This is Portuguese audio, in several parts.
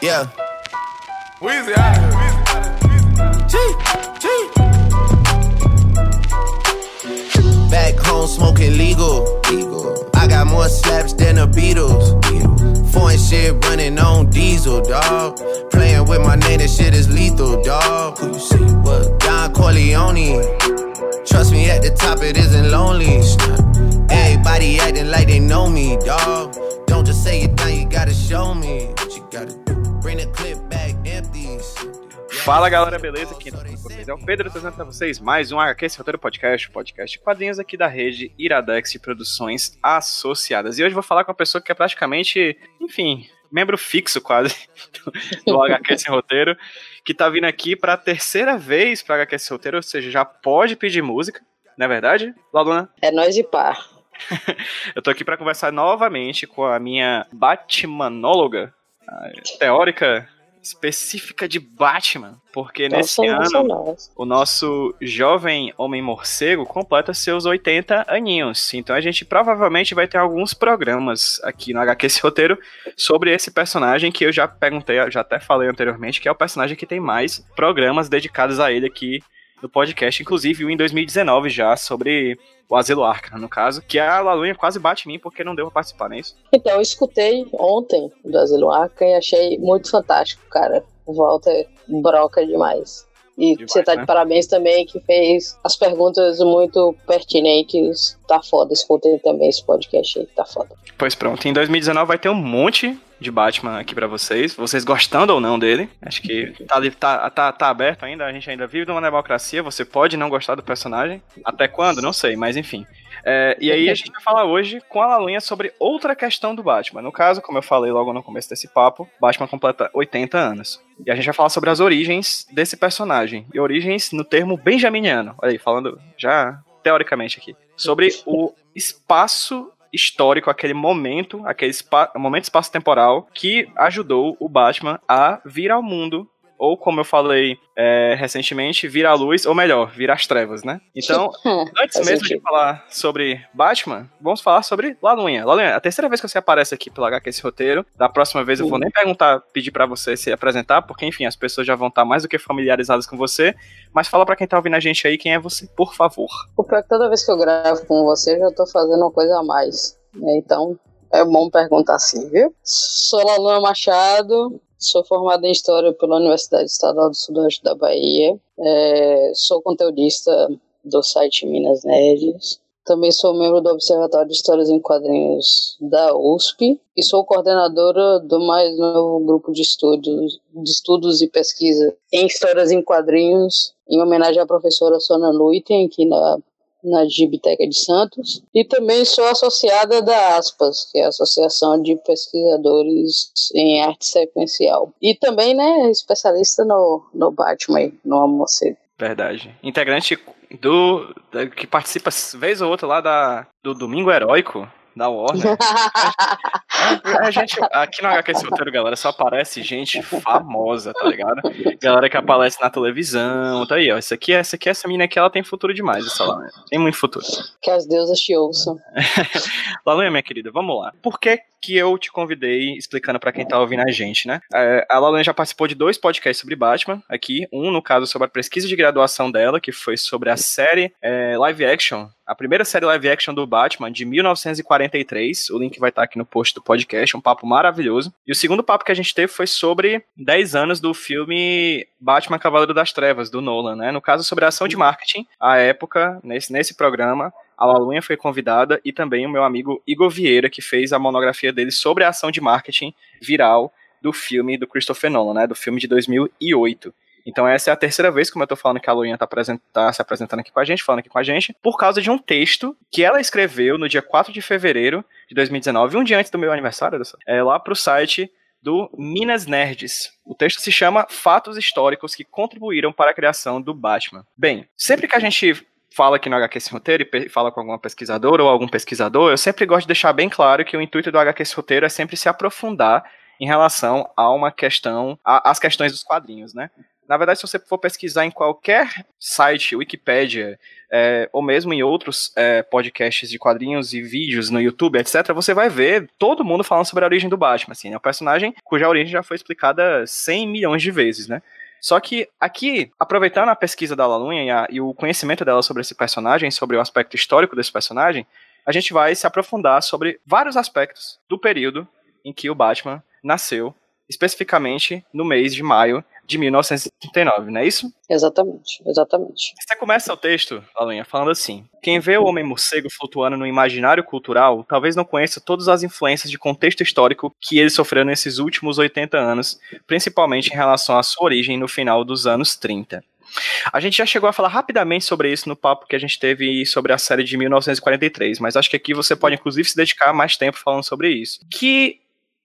Yeah. Weezy out of here. G. Back home smoking legal. legal. I got more slaps than the Beatles. Foreign shit running on diesel, dog. Playing with my name, that shit is lethal, dog. Who you see? What? Don Corleone. Trust me, at the top it isn't lonely. Everybody acting like they know me, dog. Don't just say it now, you gotta show me Fala galera, beleza? Quem tá com vocês é o Pedro trazendo pra vocês mais um HQ Esse Roteiro Podcast, podcast de quadrinhos aqui da rede Iradex de Produções Associadas. E hoje eu vou falar com uma pessoa que é praticamente, enfim, membro fixo quase do, do HQ Esse Roteiro, que tá vindo aqui pra terceira vez pra HQ Esse Roteiro, ou seja, já pode pedir música, não é verdade, Laluna? É nós de par. eu tô aqui pra conversar novamente com a minha Batmanóloga, teórica específica de Batman, porque nesse ano o nosso jovem homem morcego completa seus 80 aninhos. Então a gente provavelmente vai ter alguns programas aqui no HQ esse roteiro sobre esse personagem que eu já perguntei, já até falei anteriormente, que é o personagem que tem mais programas dedicados a ele aqui no podcast, inclusive um em 2019 já, sobre o Asilo Arca, no caso, que a Lalunha quase bate em mim porque não deu pra participar, não é isso? Então, eu escutei ontem do Asilo Arca e achei muito fantástico, cara. Volta broca demais. E Demais, você tá né? de parabéns também, que fez as perguntas muito pertinentes. Tá foda, escutem também esse podcast aí, tá foda. Pois pronto, em 2019 vai ter um monte de Batman aqui para vocês, vocês gostando ou não dele. Acho que tá, tá, tá, tá aberto ainda, a gente ainda vive numa democracia, você pode não gostar do personagem. Até quando? Não sei, mas enfim. É, e aí a gente vai falar hoje com a Lalunha sobre outra questão do Batman. No caso, como eu falei logo no começo desse papo, Batman completa 80 anos. E a gente vai falar sobre as origens desse personagem. E origens no termo benjaminiano. Olha aí, falando já teoricamente aqui. Sobre o espaço histórico, aquele momento, aquele momento espaço-temporal que ajudou o Batman a vir ao mundo ou como eu falei é, recentemente, vir a luz, ou melhor, vir às trevas, né? Então, antes mesmo de falar sobre Batman, vamos falar sobre Lalunha. Lalunha, a terceira vez que você aparece aqui pelo HQ esse roteiro, da próxima vez eu vou nem perguntar, pedir para você se apresentar, porque enfim, as pessoas já vão estar mais do que familiarizadas com você, mas fala para quem tá ouvindo a gente aí quem é você, por favor. O pior é que toda vez que eu gravo com você, eu já tô fazendo uma coisa a mais. Né? Então, é bom perguntar assim, viu? Sou Laluna Machado, Sou formada em História pela Universidade Estadual do Sudoeste da Bahia. É, sou conteudista do site Minas Nerds. Também sou membro do Observatório de Histórias em Quadrinhos da USP e sou coordenadora do mais novo grupo de estudos, de estudos e pesquisa em Histórias em Quadrinhos, em homenagem à professora Sona Luiten, aqui na na Gibiteca de Santos, e também sou associada da ASPAS, que é a Associação de Pesquisadores em Arte Sequencial. E também, né, especialista no, no Batman, no Amorcego. Verdade. Integrante do, que participa vez ou outra lá da, do Domingo Heróico, da Warner. a gente, aqui no HQ Solteiro, galera, só aparece gente famosa, tá ligado? Galera que aparece na televisão, tá aí, ó. Essa aqui, essa aqui, essa menina aqui, ela tem futuro demais, essa lá, né? Tem muito futuro. Que as deusas te ouçam. Lalunha, minha querida, vamos lá. Por que que eu te convidei explicando para quem tá ouvindo a gente, né? É, a Lalunha já participou de dois podcasts sobre Batman aqui. Um, no caso, sobre a pesquisa de graduação dela, que foi sobre a série é, live action a primeira série live action do Batman de 1943. O link vai estar aqui no post do podcast, um papo maravilhoso. E o segundo papo que a gente teve foi sobre 10 anos do filme Batman Cavaleiro das Trevas, do Nolan, né? No caso, sobre a ação de marketing, a época, nesse, nesse programa, a Lalunha foi convidada e também o meu amigo Igor Vieira, que fez a monografia dele sobre a ação de marketing viral do filme do Christopher Nolan, né? Do filme de 2008. Então essa é a terceira vez, como eu tô falando, que a Luinha tá, tá, se apresentando aqui com a gente, falando aqui com a gente, por causa de um texto que ela escreveu no dia 4 de fevereiro de 2019, um dia antes do meu aniversário, é, lá pro site do Minas Nerds. O texto se chama Fatos Históricos que Contribuíram para a Criação do Batman. Bem, sempre que a gente fala aqui no HQ Esse Roteiro e fala com alguma pesquisadora ou algum pesquisador, eu sempre gosto de deixar bem claro que o intuito do HQ Esse Roteiro é sempre se aprofundar em relação a uma questão, às questões dos quadrinhos, né? Na verdade, se você for pesquisar em qualquer site, Wikipedia, é, ou mesmo em outros é, podcasts de quadrinhos e vídeos no YouTube, etc., você vai ver todo mundo falando sobre a origem do Batman. Assim, é um personagem cuja origem já foi explicada 100 milhões de vezes, né? Só que aqui, aproveitando a pesquisa da Lalunha e, e o conhecimento dela sobre esse personagem, sobre o aspecto histórico desse personagem, a gente vai se aprofundar sobre vários aspectos do período em que o Batman nasceu, especificamente no mês de maio de 1939, não é isso? Exatamente, exatamente. Você começa o texto, Alanha, falando assim: Quem vê o homem morcego flutuando no imaginário cultural talvez não conheça todas as influências de contexto histórico que ele sofreu nesses últimos 80 anos, principalmente em relação à sua origem no final dos anos 30. A gente já chegou a falar rapidamente sobre isso no papo que a gente teve sobre a série de 1943, mas acho que aqui você pode inclusive se dedicar mais tempo falando sobre isso. Que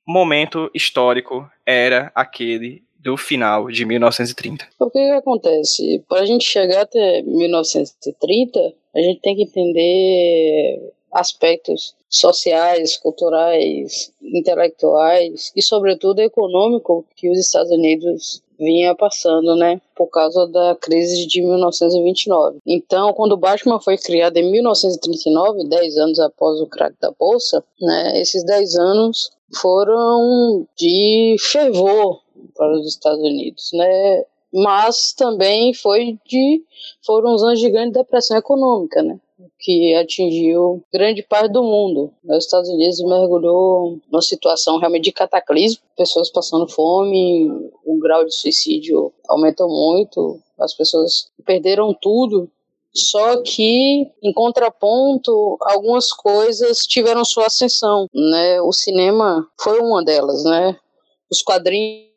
momento histórico era aquele do final de 1930. O que, que acontece? Para a gente chegar até 1930, a gente tem que entender aspectos sociais, culturais, intelectuais e, sobretudo, econômico que os Estados Unidos vinha passando, né, por causa da crise de 1929. Então, quando o Batman foi criado em 1939, 10 anos após o crack da bolsa, né, esses 10 anos foram de fervor para os Estados Unidos, né? Mas também foi de foram os anos de grande depressão econômica, né? que atingiu grande parte do mundo. Os Estados Unidos mergulhou numa situação realmente de cataclismo, pessoas passando fome, o grau de suicídio aumentou muito, as pessoas perderam tudo. Só que, em contraponto, algumas coisas tiveram sua ascensão, né? O cinema foi uma delas, né? Os quadrinhos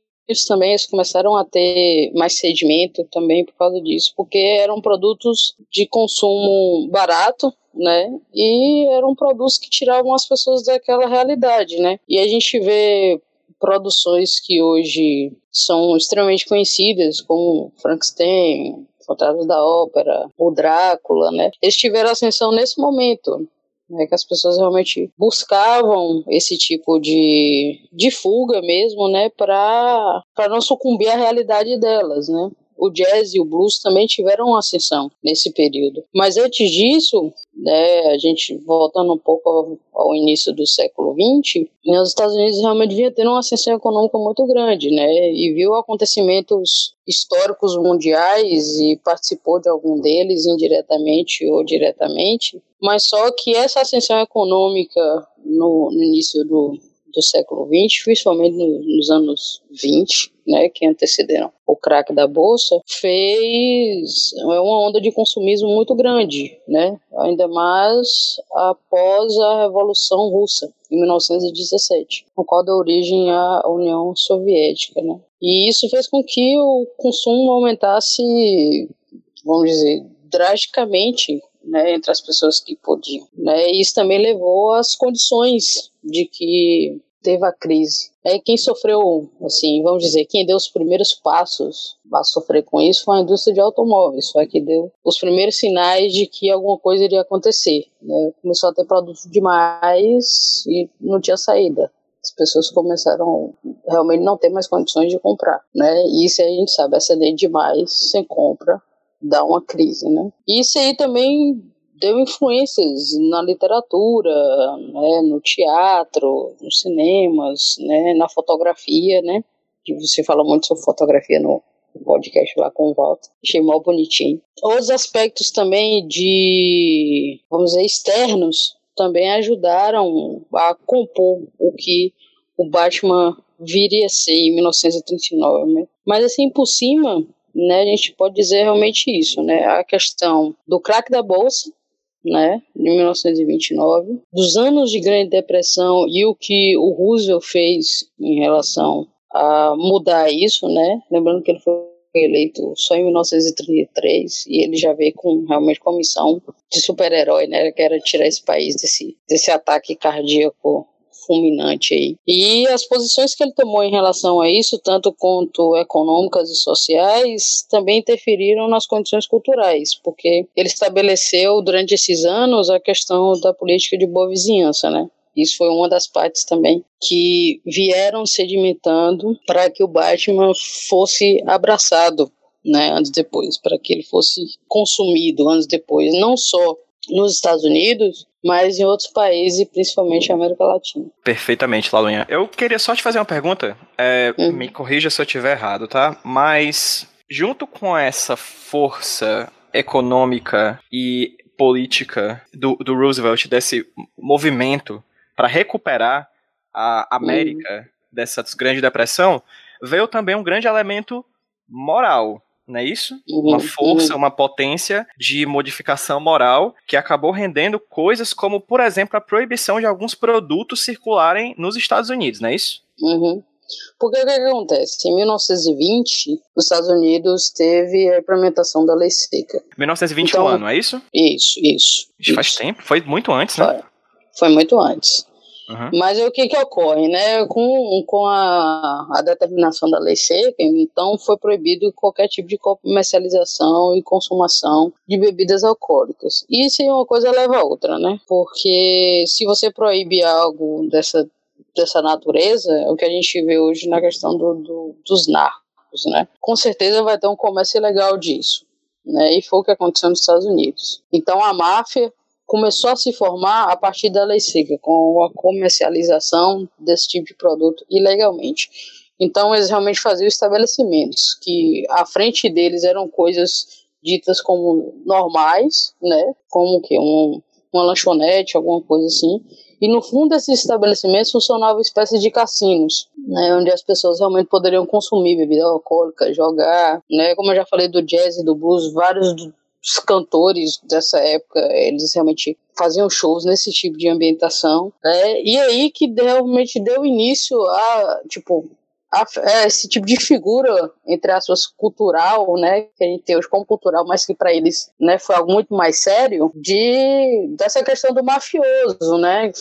também eles começaram a ter mais sedimento também por causa disso, porque eram produtos de consumo barato, né? E eram produtos que tiravam as pessoas daquela realidade, né? E a gente vê produções que hoje são extremamente conhecidas, como Frankenstein, Fantasma da Ópera, o Drácula, né? Eles tiveram ascensão nesse momento, né, que as pessoas realmente buscavam esse tipo de, de fuga mesmo, né, para não sucumbir à realidade delas, né o jazz e o blues também tiveram uma ascensão nesse período. Mas antes disso, né, a gente voltando um pouco ao, ao início do século XX, né, os Estados Unidos realmente vinha tendo uma ascensão econômica muito grande, né, e viu acontecimentos históricos mundiais e participou de algum deles indiretamente ou diretamente, mas só que essa ascensão econômica no, no início do, do século XX, principalmente nos anos 20, né, que antecederam o crack da bolsa, fez uma onda de consumismo muito grande, né, ainda mais após a Revolução Russa, em 1917, no qual deu origem à União Soviética, né. E isso fez com que o consumo aumentasse, vamos dizer, drasticamente né, entre as pessoas que podiam. Né, e isso também levou às condições de que teve a crise. É quem sofreu, assim, vamos dizer, quem deu os primeiros passos a sofrer com isso foi a indústria de automóveis, foi a que deu os primeiros sinais de que alguma coisa iria acontecer. Né? Começou a ter produto demais e não tinha saída. As pessoas começaram realmente não ter mais condições de comprar, né? E isso a gente sabe, acender demais sem compra dá uma crise, né? Isso aí também deu influências na literatura, né, no teatro, nos cinemas, né, na fotografia, né? Que você fala muito sobre fotografia no podcast lá com o Walter. Achei mal bonitinho. Outros aspectos também de, vamos dizer, externos também ajudaram a compor o que o Batman viria a ser em 1939, né? Mas assim, por cima, né, a gente pode dizer realmente isso, né? A questão do crack da bolsa, né, de 1929, dos anos de Grande Depressão e o que o Roosevelt fez em relação a mudar isso, né? Lembrando que ele foi eleito só em 1933 e ele já veio com realmente com a missão de super-herói, né? Que era tirar esse país desse, desse ataque cardíaco fulminante aí. E as posições que ele tomou em relação a isso, tanto quanto econômicas e sociais, também interferiram nas condições culturais, porque ele estabeleceu durante esses anos a questão da política de boa vizinhança, né? Isso foi uma das partes também que vieram sedimentando para que o Batman fosse abraçado né, anos depois, para que ele fosse consumido anos depois, não só nos Estados Unidos, mas em outros países, principalmente na América Latina. Perfeitamente, Lalunha. Eu queria só te fazer uma pergunta, é, uhum. me corrija se eu estiver errado, tá? Mas junto com essa força econômica e política do, do Roosevelt, desse movimento para recuperar a América uhum. dessa grande depressão, veio também um grande elemento moral, não é isso? Uhum, uma força, uhum. uma potência de modificação moral que acabou rendendo coisas como, por exemplo, a proibição de alguns produtos circularem nos Estados Unidos, não é isso? Uhum. Porque o que, acontece? Em 1920, os Estados Unidos teve a implementação da lei seca. 1921 então, ano, é isso? Isso, isso. isso. Faz tempo, foi muito antes, né? Foi, foi muito antes. Uhum. Mas o que que ocorre, né? Com, com a, a determinação da lei seca, então foi proibido qualquer tipo de comercialização e consumação de bebidas alcoólicas. Isso é uma coisa leva a outra, né? Porque se você proíbe algo dessa, dessa natureza, é o que a gente vê hoje na questão do, do, dos narcos, né? Com certeza vai ter um comércio ilegal disso. Né, e foi o que aconteceu nos Estados Unidos. Então a máfia começou a se formar a partir da lei seca, com a comercialização desse tipo de produto ilegalmente. Então eles realmente faziam estabelecimentos que à frente deles eram coisas ditas como normais, né, como que um, uma lanchonete, alguma coisa assim. E no fundo desses estabelecimentos funcionavam espécies de cassinos, né, onde as pessoas realmente poderiam consumir bebida alcoólica, jogar, né, como eu já falei do jazz e do blues, vários os cantores dessa época, eles realmente faziam shows nesse tipo de ambientação. Né? E aí que realmente deu início a, tipo, a, a esse tipo de figura, entre aspas, cultural, né, que a gente tem hoje como cultural, mas que para eles, né, foi algo muito mais sério, de dessa questão do mafioso, né,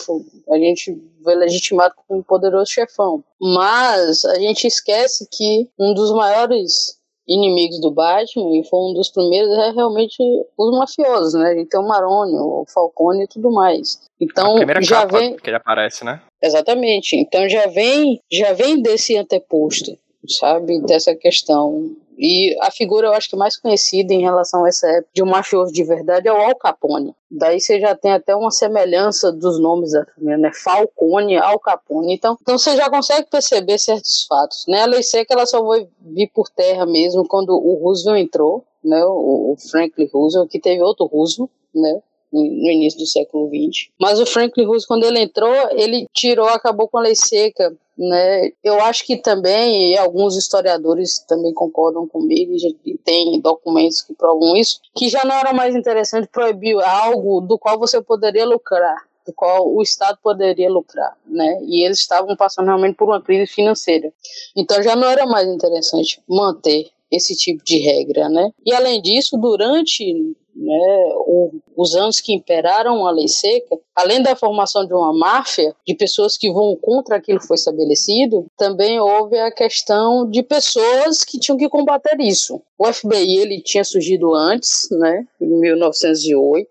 a gente vê legitimado como um poderoso chefão. Mas a gente esquece que um dos maiores inimigos do Batman, e foi um dos primeiros, é realmente os mafiosos, né? A gente tem o Maroni, o Falcone e tudo mais. Então, a primeira já capa vem que ele aparece, né? Exatamente. Então já vem, já vem desse anteposto, sabe, dessa questão e a figura, eu acho que mais conhecida em relação a essa época de um mafioso de verdade é o Al Capone. Daí você já tem até uma semelhança dos nomes da família, né? Falcone, Al Capone. Então, então você já consegue perceber certos fatos, né? A lei seca ela só vai vir por terra mesmo quando o Roosevelt entrou, né? O, o Franklin Roosevelt, que teve outro Roosevelt, né? no início do século XX. Mas o Franklin Roosevelt, quando ele entrou, ele tirou, acabou com a lei seca. Né? Eu acho que também, e alguns historiadores também concordam comigo, e tem documentos que provam isso, que já não era mais interessante proibir algo do qual você poderia lucrar do qual o Estado poderia lucrar, né? E eles estavam passando realmente por uma crise financeira. Então já não era mais interessante manter esse tipo de regra, né? E além disso, durante né, os anos que imperaram a lei seca, além da formação de uma máfia de pessoas que vão contra aquilo que foi estabelecido, também houve a questão de pessoas que tinham que combater isso. O FBI ele tinha surgido antes, né, em 1908,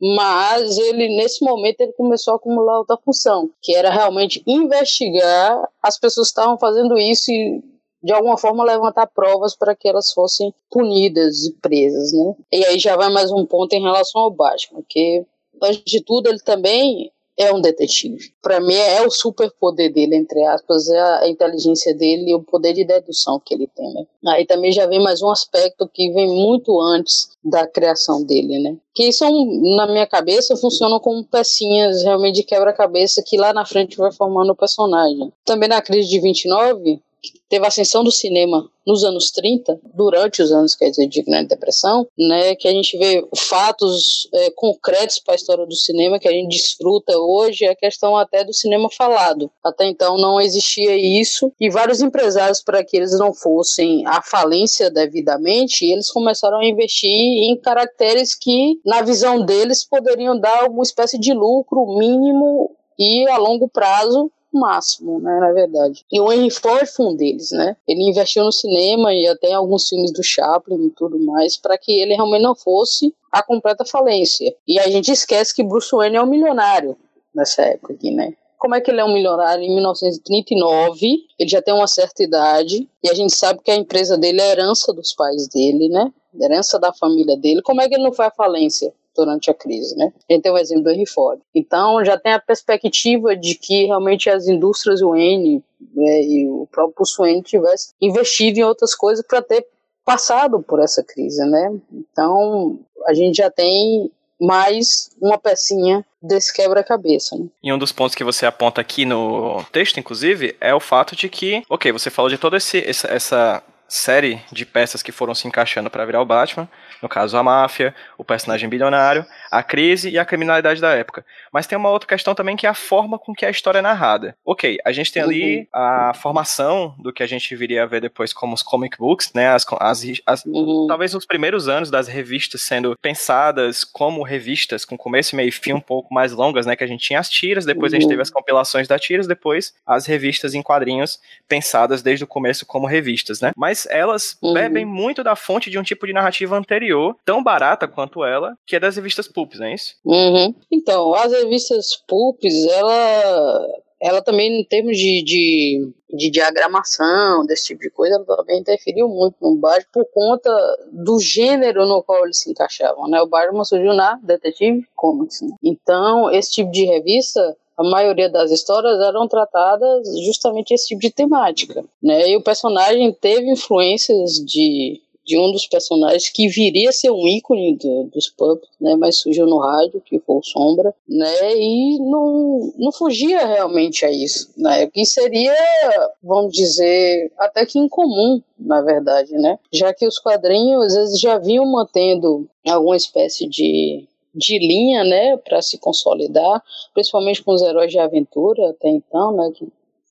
mas ele nesse momento ele começou a acumular outra função, que era realmente investigar as pessoas que estavam fazendo isso e de alguma forma levantar provas para que elas fossem punidas e presas, né? E aí já vai mais um ponto em relação ao Batman, que antes de tudo ele também é um detetive. Para mim é o superpoder dele, entre aspas, é a inteligência dele e o poder de dedução que ele tem, né? Aí também já vem mais um aspecto que vem muito antes da criação dele, né? Que são, na minha cabeça, funcionam como pecinhas realmente de quebra-cabeça que lá na frente vai formando o personagem. Também na crise de 29, teve a ascensão do cinema nos anos 30, durante os anos, quer dizer, de Grande Depressão, né, que a gente vê fatos é, concretos para a história do cinema que a gente desfruta hoje, é a questão até do cinema falado. Até então não existia isso, e vários empresários, para que eles não fossem à falência devidamente, eles começaram a investir em caracteres que, na visão deles, poderiam dar alguma espécie de lucro mínimo e a longo prazo máximo, né, na verdade. E o Henry Ford foi um deles, né? Ele investiu no cinema e até em alguns filmes do Chaplin e tudo mais, para que ele realmente não fosse a completa falência. E a gente esquece que Bruce Wayne é um milionário nessa época aqui, né? como é que ele é um milionário em 1939? Ele já tem uma certa idade e a gente sabe que a empresa dele é herança dos pais dele, né? Herança da família dele. Como é que ele não faz falência? Durante a crise, né? A gente tem o exemplo do Henry Ford. Então, já tem a perspectiva de que realmente as indústrias UN né, e o próprio Swain tivesse investido em outras coisas para ter passado por essa crise, né? Então, a gente já tem mais uma pecinha desse quebra-cabeça. Né? E um dos pontos que você aponta aqui no texto, inclusive, é o fato de que, ok, você falou de toda essa série de peças que foram se encaixando para virar o Batman, no caso a máfia, o personagem bilionário, a crise e a criminalidade da época. Mas tem uma outra questão também que é a forma com que a história é narrada. Ok, a gente tem ali uhum. a formação do que a gente viria a ver depois como os comic books, né? As, as, as uhum. Talvez os primeiros anos das revistas sendo pensadas como revistas, com começo, meio e fim um pouco mais longas, né? Que a gente tinha as tiras, depois uhum. a gente teve uhum. as compilações das tiras, depois as revistas em quadrinhos pensadas desde o começo como revistas, né? Mas elas uhum. bebem muito da fonte de um tipo de narrativa anterior, tão barata quanto ela, que é das revistas pulps, não é isso? Uhum. Então, as revistas pulps, ela ela também, em termos de, de, de, diagramação, desse tipo de coisa, ela também interferiu muito no Batman por conta do gênero no qual eles se encaixavam. Né? O Batman surgiu na Detective Comics. Né? Então, esse tipo de revista a maioria das histórias eram tratadas justamente esse tipo de temática, né? E o personagem teve influências de de um dos personagens que viria a ser um ícone do, dos pubs, né, mas surgiu no rádio, que foi o Sombra, né, e não, não fugia realmente a isso, né, que seria, vamos dizer, até que incomum, na verdade, né, já que os quadrinhos vezes já vinham mantendo alguma espécie de de linha, né, para se consolidar, principalmente com os heróis de aventura até então, né, que,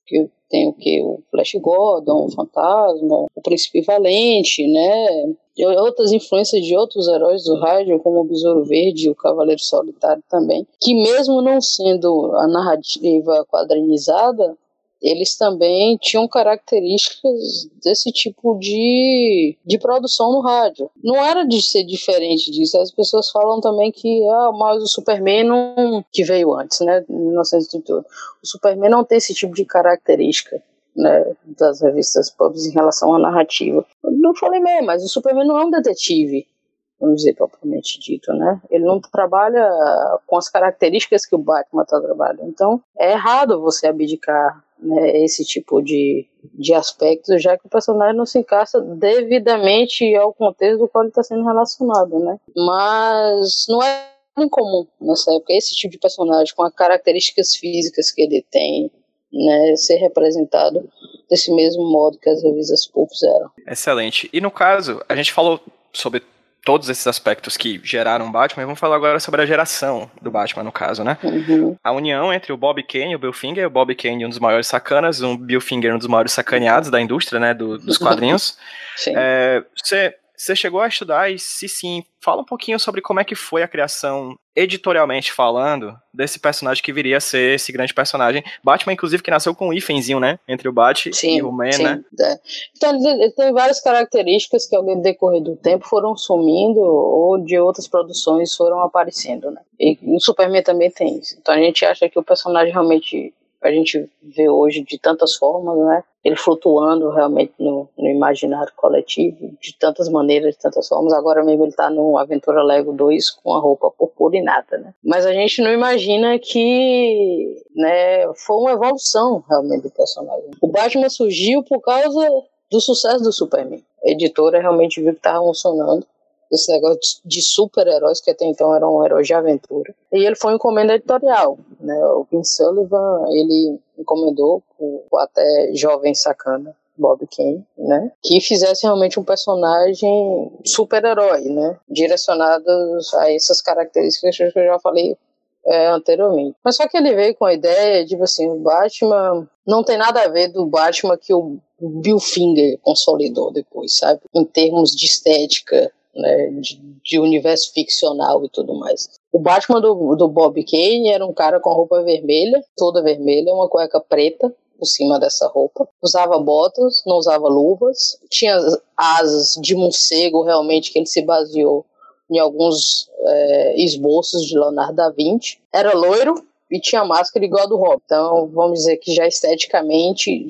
que tem o que o Flash Gordon, o Fantasma, o Príncipe Valente, né, e outras influências de outros heróis do rádio, como o Besouro Verde e o Cavaleiro Solitário também, que mesmo não sendo a narrativa quadrinizada, eles também tinham características desse tipo de, de produção no rádio. Não era de ser diferente disso. As pessoas falam também que ah, mas o Superman não, que veio antes, né, em 1938. O Superman não tem esse tipo de característica. Né, das revistas pubs em relação à narrativa. Eu não falei mesmo, mas o Superman não é um detetive, vamos dizer propriamente dito, né? Ele não trabalha com as características que o Batman está trabalhando. Então, é errado você abdicar né, esse tipo de, de aspecto, já que o personagem não se encaixa devidamente ao contexto do qual ele está sendo relacionado, né? Mas não é incomum nessa época esse tipo de personagem com as características físicas que ele tem, né, ser representado desse mesmo modo que as revistas pulp eram. Excelente. E no caso, a gente falou sobre todos esses aspectos que geraram Batman, e vamos falar agora sobre a geração do Batman, no caso, né? Uhum. A união entre o Bob Kane e o Bill Finger, o Bob Kane um dos maiores sacanas, o Bill Finger um dos maiores sacaneados da indústria, né, do, dos quadrinhos. Sim. É, você você chegou a estudar e se sim, fala um pouquinho sobre como é que foi a criação, editorialmente falando, desse personagem que viria a ser esse grande personagem. Batman, inclusive, que nasceu com um hífenzinho, né? Entre o Bat sim, e o Man, sim. né? É. Então, ele tem várias características que ao decorrer do tempo foram sumindo ou de outras produções foram aparecendo, né? E o Superman também tem isso. Então a gente acha que o personagem realmente a gente vê hoje de tantas formas, né? Ele flutuando realmente no, no, imaginário coletivo, de tantas maneiras, de tantas formas. Agora mesmo ele tá no Aventura Lego 2 com a roupa purpurinada, né? Mas a gente não imagina que, né, foi uma evolução realmente do personagem. O Batman surgiu por causa do sucesso do Superman. A editora realmente viu que estava funcionando esse negócio de super-heróis, que até então eram um heróis de aventura. E ele foi encomenda editorial, né? O Kim Sullivan, ele encomendou o até jovem sacana Bob Kane, né? Que fizesse realmente um personagem super-herói, né? Direcionados a essas características que eu já falei é, anteriormente. Mas só que ele veio com a ideia de, tipo assim, o Batman não tem nada a ver do Batman que o Bill Finger consolidou depois, sabe? Em termos de estética, né, de, de, universo ficcional e tudo mais. O Batman do, do Bob Kane era um cara com roupa vermelha, toda vermelha, uma cueca preta por cima dessa roupa. Usava botas, não usava luvas. Tinha asas de morcego, realmente, que ele se baseou em alguns é, esboços de Leonardo da Vinci. Era loiro, e tinha máscara igual a do Robin. Então, vamos dizer que já esteticamente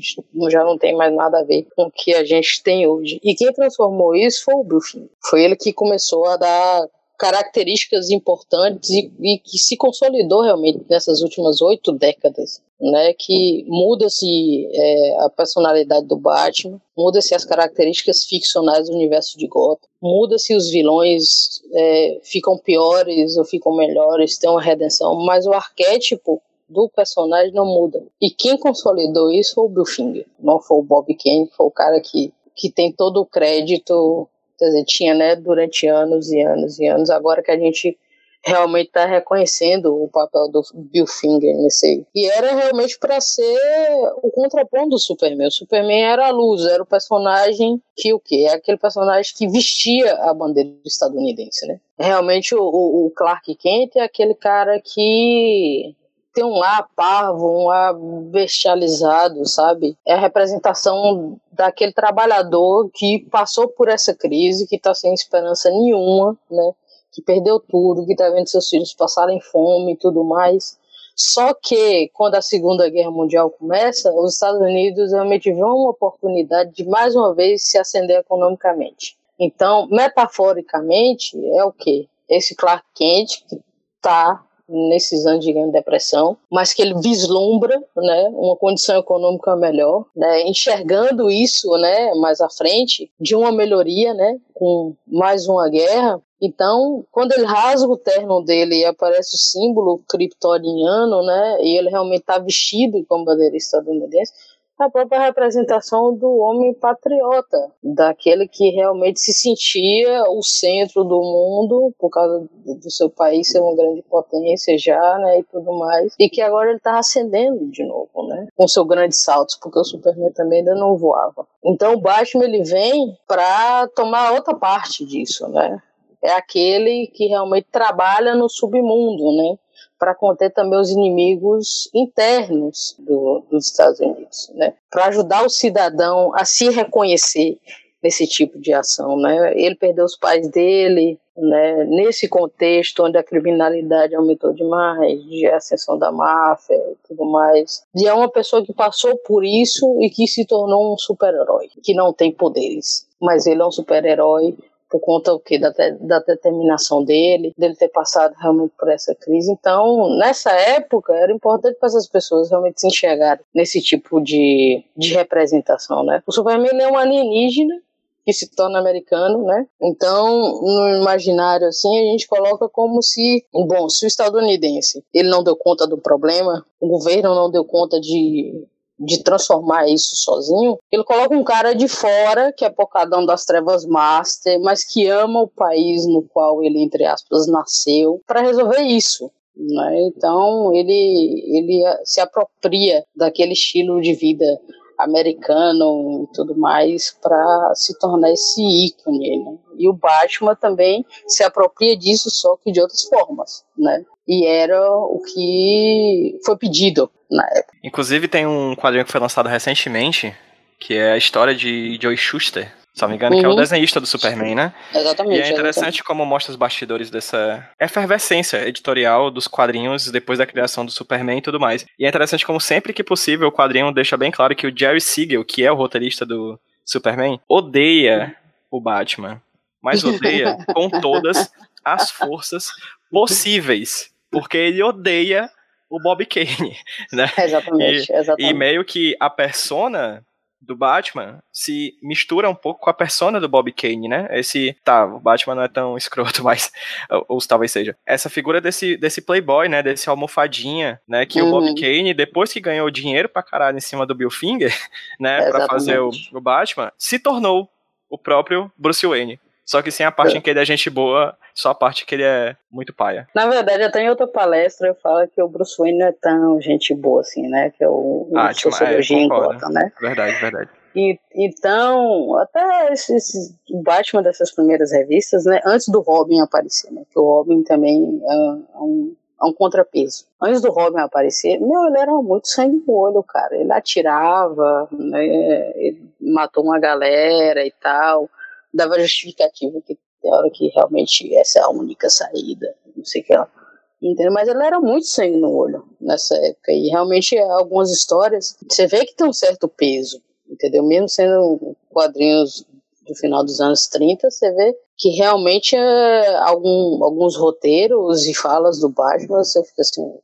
já não tem mais nada a ver com o que a gente tem hoje. E quem transformou isso foi o Buffy. Foi ele que começou a dar características importantes e, e, que se consolidou realmente nessas últimas oito décadas, né? Que muda-se é, a personalidade do Batman, muda-se as características ficcionais do universo de Gotham, muda-se os vilões é, ficam piores ou ficam melhores, tem uma redenção, mas o arquétipo do personagem não muda. E quem consolidou isso foi o Bill Finger, não foi o Bob Kane, foi o cara que que tem todo o crédito quer dizer, tinha, né, durante anos e anos e anos, agora que a gente realmente está reconhecendo o papel do Bill Finger nesse aí. E era realmente para ser o contraponto do Superman. O Superman era a luz, era o personagem que o quê? É aquele personagem que vestia a bandeira estadunidense, né? Realmente o, o Clark Kent é aquele cara que tem um ar parvo, um ar bestializado, sabe? É a representação daquele trabalhador que passou por essa crise, que está sem esperança nenhuma, né? Que perdeu tudo, que está vendo seus filhos passarem fome e tudo mais. Só que quando a Segunda Guerra Mundial começa, os Estados Unidos realmente vão uma oportunidade de mais uma vez se ascender economicamente. Então, metaforicamente, é o que? Esse Clark Kent que está nesses anos de grande depressão, mas que ele vislumbra, né, uma condição econômica melhor, né, enxergando isso, né, mais à frente, de uma melhoria, né, com mais uma guerra. Então, quando ele rasga o terno dele e aparece o símbolo kryptoniano, né, e ele realmente está vestido com bandeira estadunidense, a própria representação do homem patriota, daquele que realmente se sentia o centro do mundo por causa do seu país ser uma grande potência já, né, e tudo mais, e que agora ele está ascendendo de novo, né, com seu grande salto, porque o Superman também ainda não voava. Então o Batman ele vem para tomar outra parte disso, né? É aquele que realmente trabalha no submundo, né? Para conter também os inimigos internos do, dos Estados Unidos, né? Para ajudar o cidadão a se reconhecer nesse tipo de ação, né? Ele perdeu os pais dele, né? Nesse contexto onde a criminalidade aumentou demais, de ascensão da máfia e tudo mais, e é uma pessoa que passou por isso e que se tornou um super-herói, que não tem poderes, mas ele é um super-herói por conta o quê? Da, da determinação dele, dele ter passado realmente por essa crise. Então, nessa época, era importante para essas pessoas realmente se enxergarem nesse tipo de, de representação, né? O Superman é um alienígena que se torna americano, né? Então, no imaginário assim, a gente coloca como se, bom, se o estadunidense ele não deu conta do problema, o governo não deu conta de de transformar isso sozinho, ele coloca um cara de fora, que é Pocadão das Trevas Master, mas que ama o país no qual ele, entre aspas, nasceu, para resolver isso. Né? Então ele, ele se apropria daquele estilo de vida americano e tudo mais para se tornar esse ícone. Né? E o Batman também se apropria disso, só que de outras formas. Né? E era o que foi pedido na época. Inclusive tem um quadrinho que foi lançado recentemente, que é a história de Joey Schuster, se não me engano, uhum. que é o uhum. desenhista do Superman, né? Exatamente. E é interessante exatamente. como mostra os bastidores dessa efervescência editorial dos quadrinhos depois da criação do Superman e tudo mais. E é interessante como sempre que possível o quadrinho deixa bem claro que o Jerry Siegel, que é o roteirista do Superman, odeia o Batman. Mas odeia com todas as forças possíveis. Porque ele odeia o Bob Kane, né? Exatamente, e, exatamente. E meio que a persona do Batman se mistura um pouco com a persona do Bob Kane, né? Esse, tá, o Batman não é tão escroto, mas ou, ou talvez seja. Essa figura desse, desse playboy, né, desse almofadinha, né, que uhum. o Bob uhum. Kane, depois que ganhou dinheiro pra caralho em cima do Bill Finger, né, para fazer o, o Batman, se tornou o próprio Bruce Wayne. Só que sem a parte é. em que ele é gente boa, só a parte que ele é muito paia. Na verdade, até em outra palestra eu falo que o Bruce Wayne não é tão gente boa assim, né? Que é o, ah, tipo, sociologia é, em Gotham, né? Verdade, verdade. E, então, até esse, esse, Batman dessas primeiras revistas, né? Antes do Robin aparecer, né? Que o Robin também é, é um, é um contrapeso. Antes do Robin aparecer, meu, ele era muito sangue no olho, cara. Ele atirava, né? ele matou uma galera e tal dava justificativa que tem hora que realmente essa é a única saída, não sei o que lá. Entendeu? Mas ele era muito sangue no olho. nessa época. E realmente algumas histórias, você vê que tem um certo peso, entendeu? Mesmo sendo quadrinhos do final dos anos 30, você vê que realmente é algum, alguns roteiros e falas do Batman, você fica assim,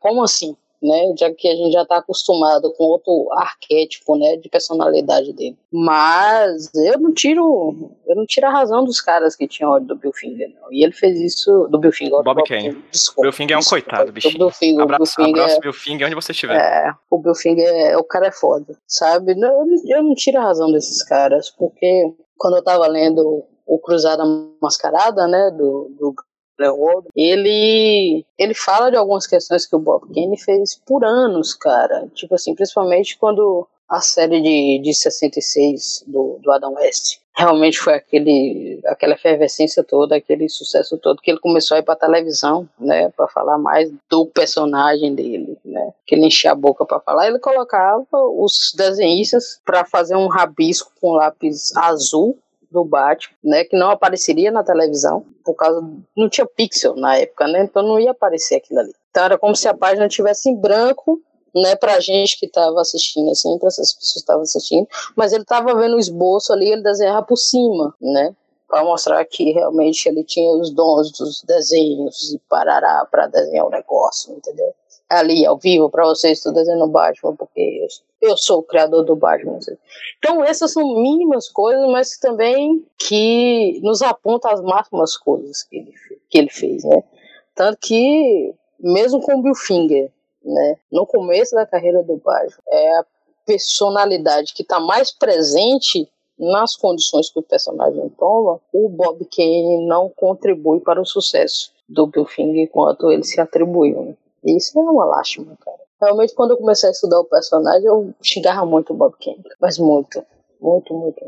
como assim? Né? Já que a gente já está acostumado com outro arquétipo, né, de personalidade dele. Mas eu não tiro, eu não tiro a razão dos caras que tinham ódio do Bill Finger, não. E ele fez isso do Bill Finger. Bob Kane. Bill Finger é um desculpa, coitado, bicho. Bill Finger, abraço, Bill Finger, abraço Bill Finger onde você estiver. É, o Bill Finger, é, o cara é foda, sabe? Eu, eu não tiro a razão desses caras, porque quando eu tava lendo o Cruzada Mascarada, né, do, do ele ele fala de algumas questões que o Bob Kane fez por anos, cara. Tipo assim, principalmente quando a série de, de 66 do, do Adam West realmente foi aquele aquela efervescência toda, aquele sucesso todo que ele começou a ir para televisão, né, para falar mais do personagem dele, né? Que ele enchia a boca para falar, ele colocava os desenhistas para fazer um rabisco com lápis azul do Batman, né, que não apareceria na televisão, por causa não tinha pixel na época, né? Então não ia aparecer aquilo ali. Então era como se a página tivesse em branco, né, pra gente que estava assistindo assim, para essas pessoas que estavam assistindo, mas ele estava vendo o esboço ali, ele desenhava por cima, né? Para mostrar que realmente ele tinha os dons dos desenhos e parará para desenhar o negócio, entendeu? Ali ao vivo para vocês, estou desenhando Batman, porque eu, eu, sou o criador do Batman. Então essas são mínimas coisas, mas também que nos apontam as máximas coisas que ele, que ele fez, né? Tanto que, mesmo com o Bill Finger, né, no começo da carreira do Batman, é a personalidade que está mais presente nas condições que o personagem toma, o Bob Kane não contribui para o sucesso do Bill Finger quanto ele se atribuiu. Né? Isso é uma lástima, cara. Realmente, quando eu comecei a estudar o personagem, eu xingava muito o Bob Kane. Mas muito. Muito, muito.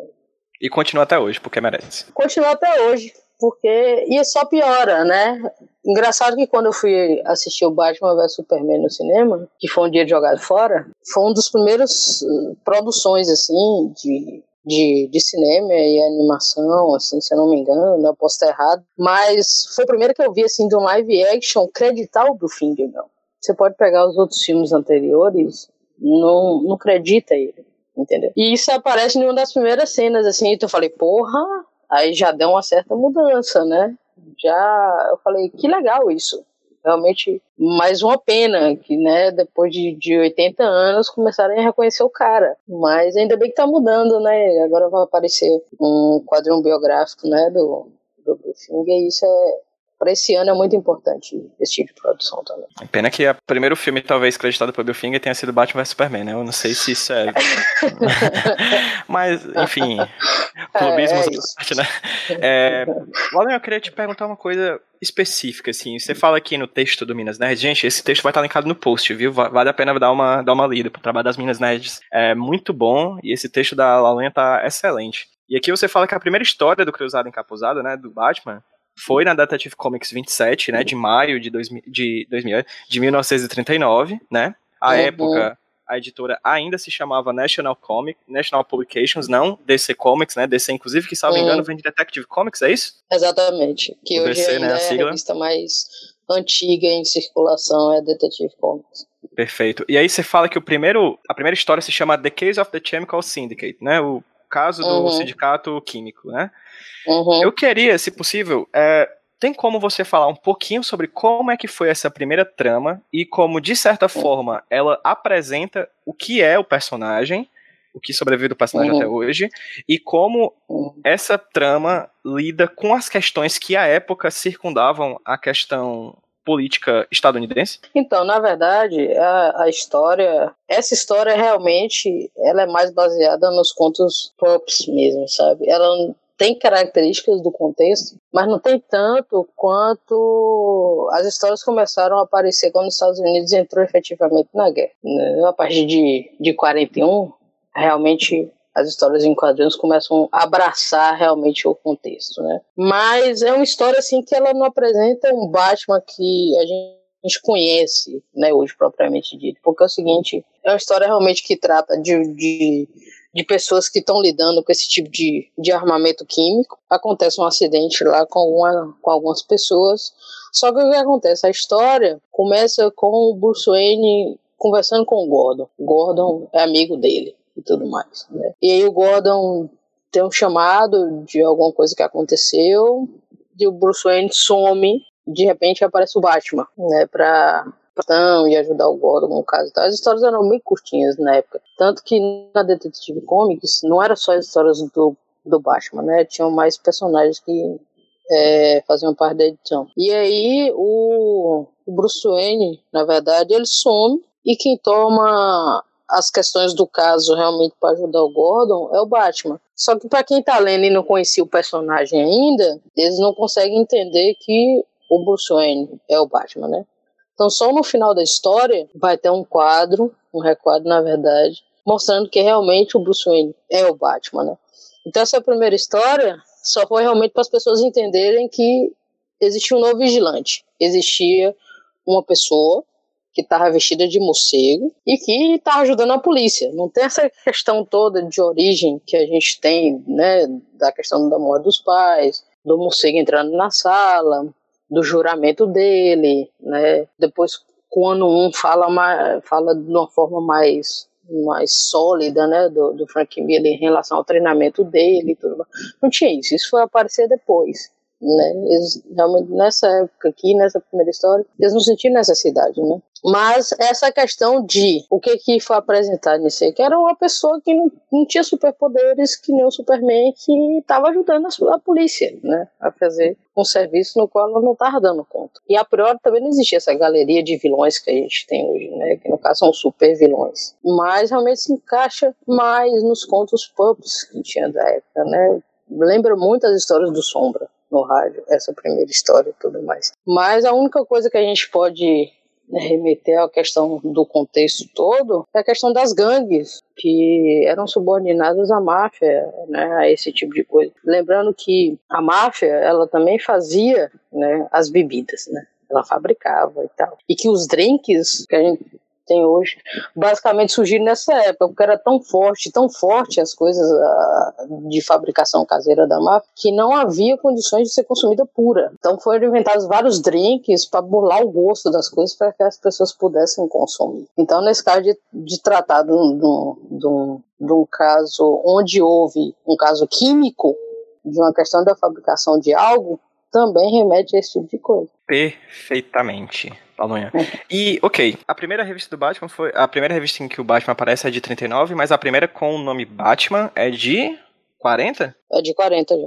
E continua até hoje, porque merece. Continua até hoje, porque. E só piora, né? Engraçado que quando eu fui assistir o Batman vs Superman no cinema, que foi um dia de jogado fora, foi um dos primeiros uh, produções, assim, de de, de cinema e animação, assim, se eu não me engano, né, eu posso estar errado, mas foi o primeiro que eu vi, assim, de um live action creditar o Bill Finger, não. Você pode pegar os outros filmes anteriores, não, não acredita ele, entendeu? E isso aparece em uma das primeiras cenas, assim, então eu falei, porra, aí já deu uma certa mudança, né? Já, eu falei, que legal isso, realmente mais uma pena que, né, depois de, de 80 anos começarem a reconhecer o cara. Mas ainda bem que tá mudando, né? Agora vai aparecer um quadrinho biográfico, né, do, do Finger, e isso é para esse ano é muito importante esse tipo de produção também. Pena que o primeiro filme, talvez, creditado por Bill Finger tenha sido Batman vs Superman, né? Eu não sei se isso é. Mas, enfim. Clubismo é, é parte, né? É, eu queria te perguntar uma coisa específica, assim. Você fala aqui no texto do Minas Nerds, gente, esse texto vai estar linkado no post, viu? Vale a pena dar uma, dar uma lida. O trabalho das Minas Nerds é muito bom e esse texto da Laurinha tá excelente. E aqui você fala que a primeira história do Cruzado Encapuzado, né, do Batman, foi na Detective Comics 27, né, de maio de, dois, de, 2000, de 1939, né? A uhum. época, a editora ainda se chamava National Comic, National Publications, não DC Comics, né? DC, inclusive, que, salvo uhum. engano, vem de Detective Comics, é isso? Exatamente. Que o hoje DC, né, a, é a revista mais antiga em circulação é Detective Comics. Perfeito. E aí você fala que o primeiro, a primeira história se chama The Case of the Chemical Syndicate, né? O caso do uhum. sindicato químico, né? Uhum. Eu queria, se possível, é, tem como você falar um pouquinho sobre como é que foi essa primeira trama e como, de certa forma, ela apresenta o que é o personagem, o que sobrevive do personagem uhum. até hoje, e como uhum. essa trama lida com as questões que à época circundavam a questão política estadunidense? Então, na verdade, a, a, história, essa história realmente, ela é mais baseada nos contos props mesmo, sabe? Ela tem características do contexto, mas não tem tanto quanto as histórias começaram a aparecer quando os Estados Unidos entrou efetivamente na guerra. Né? A partir de, de 41, realmente as histórias em quadrinhos começam a abraçar realmente o contexto, né? Mas é uma história assim que ela não apresenta um Batman que a gente conhece, né, hoje propriamente dito, porque é o seguinte, é uma história realmente que trata de, de de pessoas que estão lidando com esse tipo de, de armamento químico. Acontece um acidente lá com, alguma, com algumas pessoas. Só que o que acontece? A história começa com o Bruce Wayne conversando com o Gordon. Gordon é amigo dele e tudo mais. Né? E aí o Gordon tem um chamado de alguma coisa que aconteceu e o Bruce Wayne some. De repente aparece o Batman, né, pra e ajudar o Gordon no caso. Então, as histórias eram bem curtinhas na época. Tanto que na Detective Comics não era só as histórias do, do Batman, né? Tinham mais personagens que é, faziam parte da edição. E aí o, o Bruce Wayne, na verdade, ele some e quem toma as questões do caso realmente para ajudar o Gordon é o Batman. Só que para quem tá lendo e não conhecia o personagem ainda, eles não conseguem entender que o Bruce Wayne é o Batman, né? Então, só no final da história vai ter um quadro, um requadro, na verdade, mostrando que realmente o Bruce Wayne é o Batman, né? Então, essa primeira história só foi realmente para as pessoas entenderem que existia um novo vigilante. Existia uma pessoa que estava vestida de morcego e que estava ajudando a polícia. Não tem essa questão toda de origem que a gente tem, né, da questão da morte dos pais, do morcego entrando na sala, do juramento dele, né? Depois, quando um fala, mais, fala de uma forma mais mais sólida, né, do, do Frank Miller em relação ao treinamento dele e tudo mais. Não tinha isso, isso foi aparecer depois, né, eles, realmente nessa época aqui, nessa primeira história, eles não sentiram necessidade, né, mas essa questão de o que que foi apresentado nisso aí, que era uma pessoa que não, não tinha superpoderes, que nem o Superman, que estava ajudando a, a, polícia, né, a fazer um serviço no qual ela não estava dando conta. E a priori também não existia essa galeria de vilões que a gente tem hoje, né, que no caso são super vilões. Mas realmente se encaixa mais nos contos pubs que tinha da época, né. Lembra muito as histórias do Sombra no rádio, essa primeira história e tudo mais. Mas a única coisa que a gente pode né, remeter à questão do contexto todo, é a questão das gangues, que eram subordinadas à máfia, né, a esse tipo de coisa. Lembrando que a máfia, ela também fazia né, as bebidas, né? Ela fabricava e tal. E que os drinks que a gente tem hoje, basicamente surgiram nessa época, porque era tão forte, tão forte as coisas uh, de fabricação caseira da máfia, que não havia condições de ser consumida pura. Então foram inventados vários drinks para burlar o gosto das coisas para que as pessoas pudessem consumir. Então, nesse caso de, de tratar de um, de, um, de um caso onde houve um caso químico, de uma questão da fabricação de algo, também remete a esse tipo de coisa. Perfeitamente. Alunha. E, ok, a primeira revista do Batman foi. A primeira revista em que o Batman aparece é de 39, mas a primeira com o nome Batman é de 40? É de 40 já.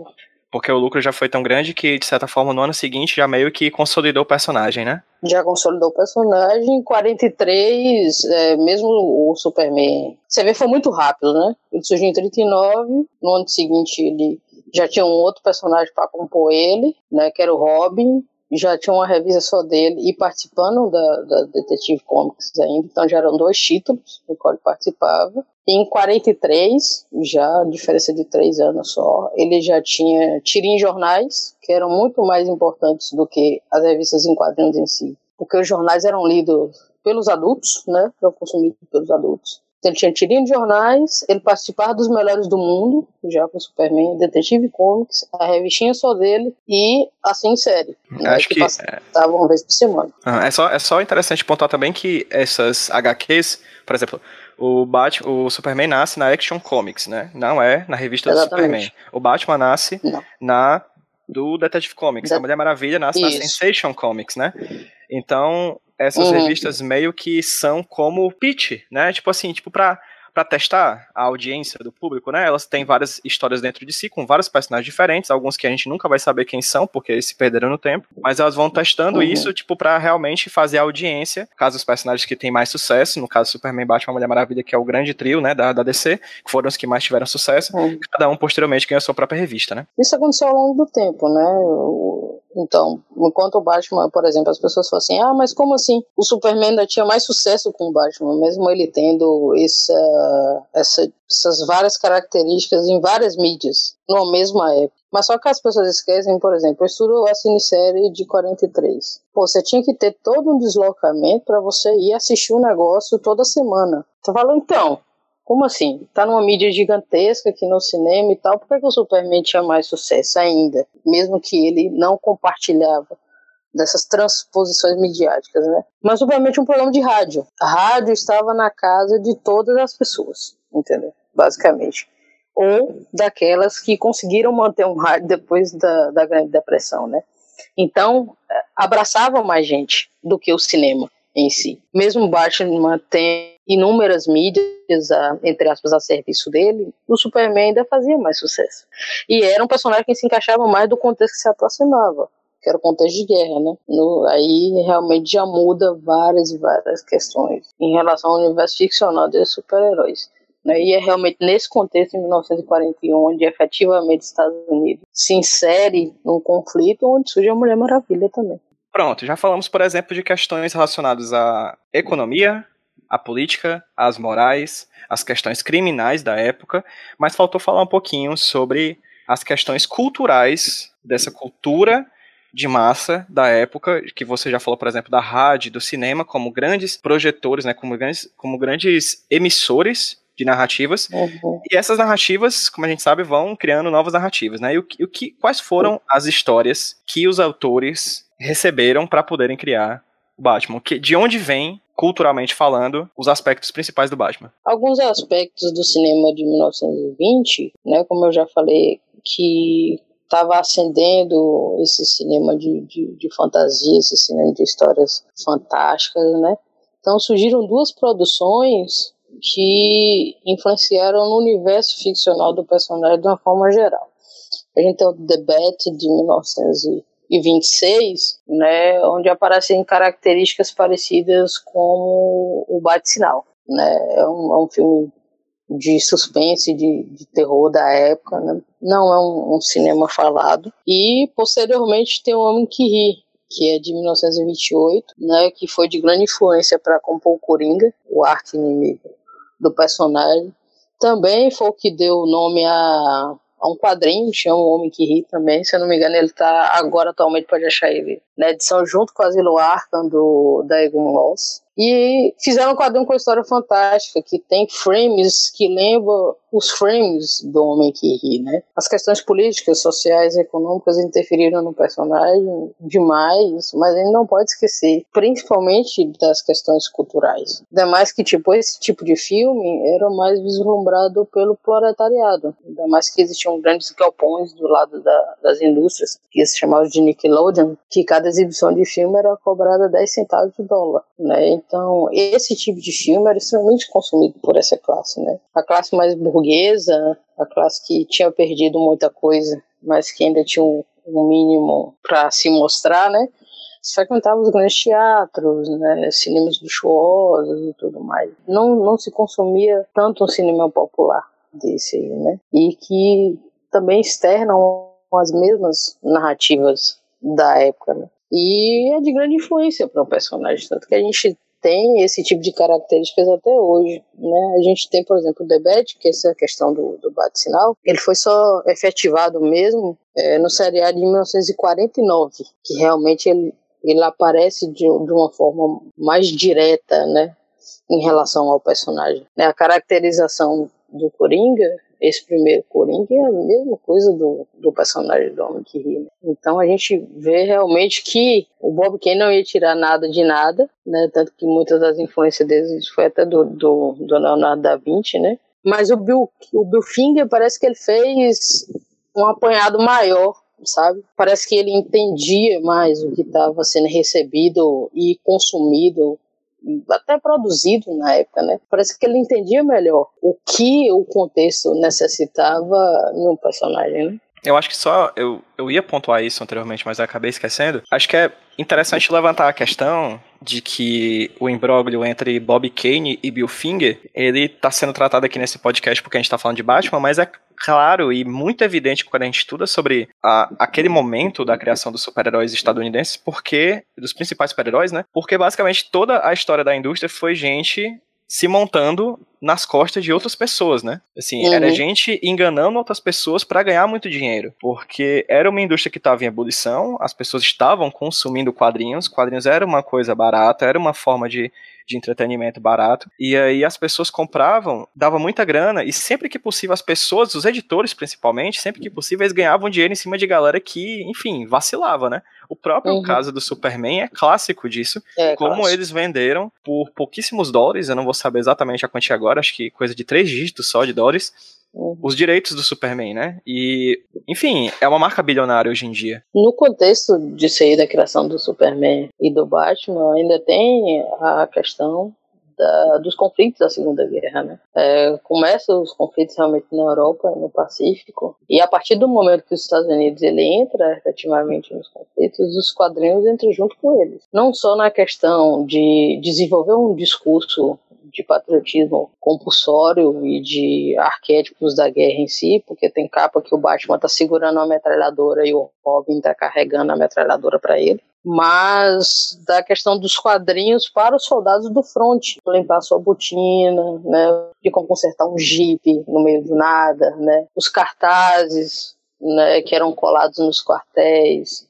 Porque o lucro já foi tão grande que, de certa forma, no ano seguinte já meio que consolidou o personagem, né? Já consolidou o personagem. Em 43, é, mesmo o Superman. Você vê, foi muito rápido, né? Ele surgiu em 39, no ano seguinte ele já tinha um outro personagem para compor ele, né? Que era o Robin já tinha uma revista só dele e participando da, da Detective Comics ainda, então já eram dois títulos no qual ele participava. Em 43, já diferença de três anos só, ele já tinha tirinhas jornais, que eram muito mais importantes do que as revistas em quadrinhos em si, porque os jornais eram lidos pelos adultos, né, eram consumidos pelos adultos. Ele tinha tirinho de jornais, ele participava dos melhores do mundo, já com Superman, Detetive Comics, a revistinha só dele e assim série. Né, Acho que, que passava uma vez por semana. é, só, é só interessante pontuar também que essas HQs, por exemplo, o, Batman, o Superman nasce na Action Comics, né? Não é na revista Exatamente. do Superman. O Batman nasce Não. na do Detective Comics. A Mulher Maravilha nasce Isso. na Sensation Comics, né? Então, essas uhum. revistas meio que são como pitch, né? Tipo assim, tipo pra, pra testar a audiência do público, né? Elas têm várias histórias dentro de si, com vários personagens diferentes, alguns que a gente nunca vai saber quem são, porque eles se perderam no tempo, mas elas vão testando uhum. isso, tipo, pra realmente fazer a audiência, caso os personagens que têm mais sucesso, no caso Superman, Batman, Mulher Maravilha, que é o grande trio, né, da, da DC, que foram os que mais tiveram sucesso, uhum. cada um posteriormente ganhou a sua própria revista, né? Isso aconteceu ao longo do tempo, né? O então, enquanto o Batman, por exemplo, as pessoas falam assim: ah, mas como assim? O Superman ainda tinha mais sucesso com o Batman, mesmo ele tendo essa, essa, essas várias características em várias mídias, numa mesma época. Mas só que as pessoas esquecem, por exemplo, eu estudo a cinesérie de 43. Pô, você tinha que ter todo um deslocamento para você ir assistir o um negócio toda semana. Tu falou, então, Como assim? Tá numa mídia gigantesca aqui no cinema e tal, por que, que o Superman tinha mais sucesso ainda? Mesmo que ele não compartilhava dessas transposições midiáticas, né? Mas tinha um programa de rádio. A rádio estava na casa de todas as pessoas, entendeu? Basicamente. Ou daquelas que conseguiram manter um rádio depois da, da Grande Depressão, né? Então, é, abraçavam mais gente do que o cinema em si. Mesmo Batman tem inúmeras mídias, a, entre aspas, a serviço dele, o Superman ainda fazia mais sucesso. E era um personagem que se encaixava mais do contexto que se aproximava, que era o contexto de guerra, né? No, aí realmente já muda várias e várias questões em relação ao universo ficcional de super-heróis. Né? E é realmente nesse contexto, em 1941, onde efetivamente os Estados Unidos se insere num conflito onde surge a Mulher Maravilha também. Pronto, já falamos, por exemplo, de questões relacionadas à economia, à política, às morais, às questões criminais da época, mas faltou falar um pouquinho sobre as questões culturais dessa cultura de massa da época, que você já falou, por exemplo, da rádio, do cinema, como grandes projetores, né, como grandes, como grandes emissores de narrativas. Uhum. E essas narrativas, como a gente sabe, vão criando novas narrativas, né? E o, o que, quais foram as histórias que os autores receberam para poderem criar o Batman? Que, de onde vem culturalmente falando, os aspectos principais do Batman? Alguns aspectos do cinema de 1920, né, como eu já falei, que estava acendendo esse cinema de, de, de, fantasia, esse cinema de histórias fantásticas, né? Então surgiram duas produções que influenciaram no universo ficcional do personagem de uma forma geral. A gente tem o The Bat de 1926, né, onde aparecem características parecidas com o Bat-Sinal. Né? É, um, é um filme de suspense, de, de, terror da época, né? não é um, um, cinema falado. E posteriormente tem O Homem que Ri, que é de 1928, né, que foi de grande influência para compor o Coringa, o arte inimigo do personagem. Também foi o que deu o nome a, a um quadrinho, tinha um Homem que Ri também, se eu não me engano, ele está agora atualmente pode achar ele na edição junto com Asilo Arkham do da Egon Moss. E fizeram um quadrinho com uma história fantástica, que tem frames que lembram os frames do Homem que Ri, né? As questões políticas, sociais e econômicas interferiram no personagem demais, mas a gente não pode esquecer, principalmente das questões culturais. Ainda mais que, tipo, esse tipo de filme era mais vislumbrado pelo proletariado. Ainda mais que existiam grandes galpões do lado da, das indústrias, que se chamavam de Nickelodeon, que cada exibição de filme era cobrada 10 centavos de dólar, né? Então, esse tipo de filme era extremamente consumido por essa classe, né? A classe mais burguesa, a classe que tinha perdido muita coisa, mas que ainda tinha um, um mínimo para se mostrar, né? frequentava os grandes teatros, né, cinemas luxuosos e tudo mais. Não, não se consumia tanto um cinema popular desse aí, né? E que também externam as mesmas narrativas da época, né? E é de grande influência para o personagem, tanto que a gente tem esse tipo de características até hoje, né? A gente tem, por exemplo, o Debete, que é essa questão do, do bate-sinal, ele foi só efetivado mesmo é, no seriado de 1949, que realmente ele, ele aparece de, de uma forma mais direta, né? Em relação ao personagem. Né? A caracterização do Coringa esse primeiro Coringa é a mesma coisa do, do personagem do Homem que Ri. Né? Então a gente vê realmente que o Bob Kane não ia tirar nada de nada, né? Tanto que muitas das influências dele foi até do, do, do Leonardo da Vinci, né? Mas o Bill, o Bill Finger parece que ele fez um apanhado maior sabe? Parece que ele entendia mais o que estava sendo recebido e consumido até produzido na época, né? Parece que ele entendia melhor o que o contexto necessitava no personagem, né? Eu acho que só eu, eu ia pontuar isso anteriormente, mas acabei esquecendo. Acho que é interessante levantar a questão de que o imbróglio entre Bob Kane e Bill Finger, ele está sendo tratado aqui nesse podcast porque a gente está falando de Batman, mas é claro e muito evidente quando a gente estuda sobre a, aquele momento da criação dos super-heróis estadunidenses, porque dos principais super-heróis, né? Porque basicamente toda a história da indústria foi gente se montando nas costas de outras pessoas, né? Assim, uhum. era gente enganando outras pessoas para ganhar muito dinheiro, porque era uma indústria que estava em ebulição, as pessoas estavam consumindo quadrinhos, quadrinhos era uma coisa barata, era uma forma de, de entretenimento barato. E aí as pessoas compravam, dava muita grana, e sempre que possível as pessoas, os editores principalmente, sempre que possível eles ganhavam dinheiro em cima de galera que, enfim, vacilava, né? O próprio uhum. caso do Superman é clássico disso. É, como clássico. eles venderam por pouquíssimos dólares, eu não vou saber exatamente a quantia agora, acho que coisa de três dígitos só de dólares Uhum. os direitos do Superman, né? E, enfim, é uma marca bilionária hoje em dia. No contexto de ser da criação do Superman e do Batman, ainda tem a questão da, dos conflitos da Segunda Guerra, né? É, começam os conflitos realmente na Europa, no Pacífico, e a partir do momento que os Estados Unidos ele entra efetivamente nos conflitos, os quadrinhos entram junto com eles. Não só na questão de desenvolver um discurso de patriotismo compulsório e de arquétipos da guerra em si, porque tem capa que o Batman tá segurando uma metralhadora e o Robin tá carregando a metralhadora para ele. Mas da questão dos quadrinhos para os soldados do front, limpar sua botina, né, de como consertar um jipe no meio do nada, né, os cartazes, né, que eram colados nos quartéis,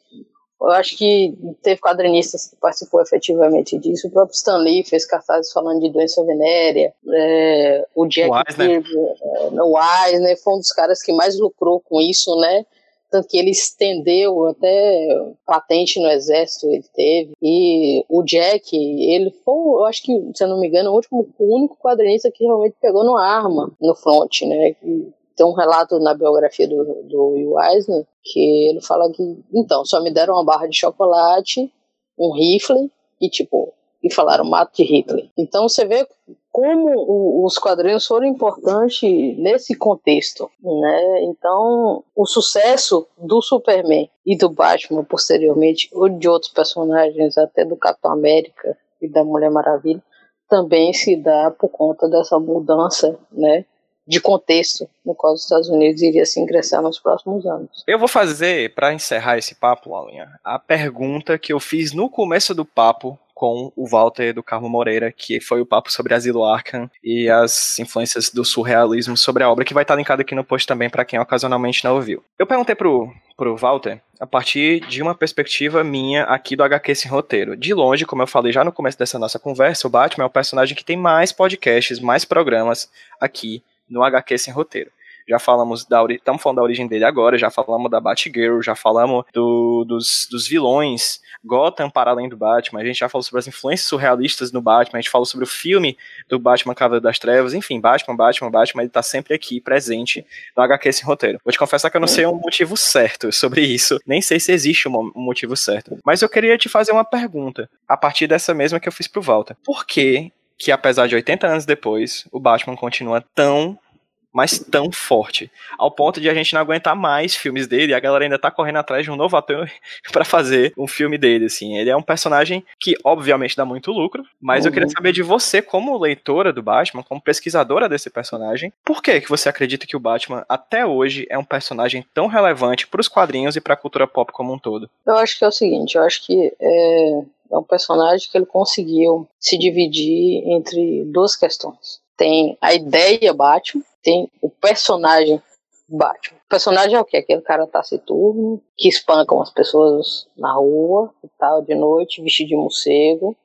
eu acho que teve quadrinistas que participou efetivamente disso. O próprio Stan Lee fez cartazes falando de doença venérea. É, o Jack Kirby, é, o Eisner foi um dos caras que mais lucrou com isso, né? Tanto que ele estendeu até patente no exército, ele teve. E o Jack, ele foi, eu acho que, se eu não me engano, o, último, o único quadrinista que realmente pegou numa arma no front, né? Tem um relato na biografia do, do Will Eisner que ele fala que, então, só me deram uma barra de chocolate, um rifle e, tipo, e falaram mate de Hitler. Então você vê como os quadrinhos foram importantes nesse contexto, né? Então o sucesso do Superman e do Batman posteriormente, ou de outros personagens, até do Capitão América e da Mulher Maravilha, também se dá por conta dessa mudança, né? De contexto no qual os Estados Unidos iria se ingressar nos próximos anos. Eu vou fazer, para encerrar esse papo, Laulinha, a pergunta que eu fiz no começo do papo com o Walter do Carmo Moreira, que foi o papo sobre Asilo Arkham e as influências do surrealismo sobre a obra, que vai estar linkado aqui no post também para quem ocasionalmente não ouviu. Eu perguntei pro, pro Walter a partir de uma perspectiva minha aqui do HQ Sem Roteiro. De longe, como eu falei já no começo dessa nossa conversa, o Batman é o personagem que tem mais podcasts, mais programas aqui no HQ sem roteiro. Já falamos da estamos falando da origem dele agora, já falamos da Batgirl, já falamos do, dos, dos vilões, Gotham para além do Batman, a gente já falou sobre as influências surrealistas no Batman, a gente falou sobre o filme do Batman Cavaleiro das Trevas, enfim, Batman, Batman, Batman, ele tá sempre aqui, presente no HQ sem roteiro. Vou te confessar que eu não sei um motivo certo sobre isso, nem sei se existe um motivo certo, mas eu queria te fazer uma pergunta, a partir dessa mesma que eu fiz pro Walter. Por que que apesar de 80 anos depois, o Batman continua tão mas tão forte, ao ponto de a gente não aguentar mais filmes dele, e a galera ainda tá correndo atrás de um novo ator para fazer um filme dele, assim. Ele é um personagem que obviamente dá muito lucro, mas uhum. eu queria saber de você como leitora do Batman, como pesquisadora desse personagem, por que que você acredita que o Batman até hoje é um personagem tão relevante para os quadrinhos e para a cultura pop como um todo? Eu acho que é o seguinte, eu acho que é é um personagem que ele conseguiu se dividir entre duas questões. Tem a ideia Batman, tem o personagem Batman. O personagem é o que? Aquele cara taciturno, que espancam as pessoas na rua e tal, de noite, vestido de morcego,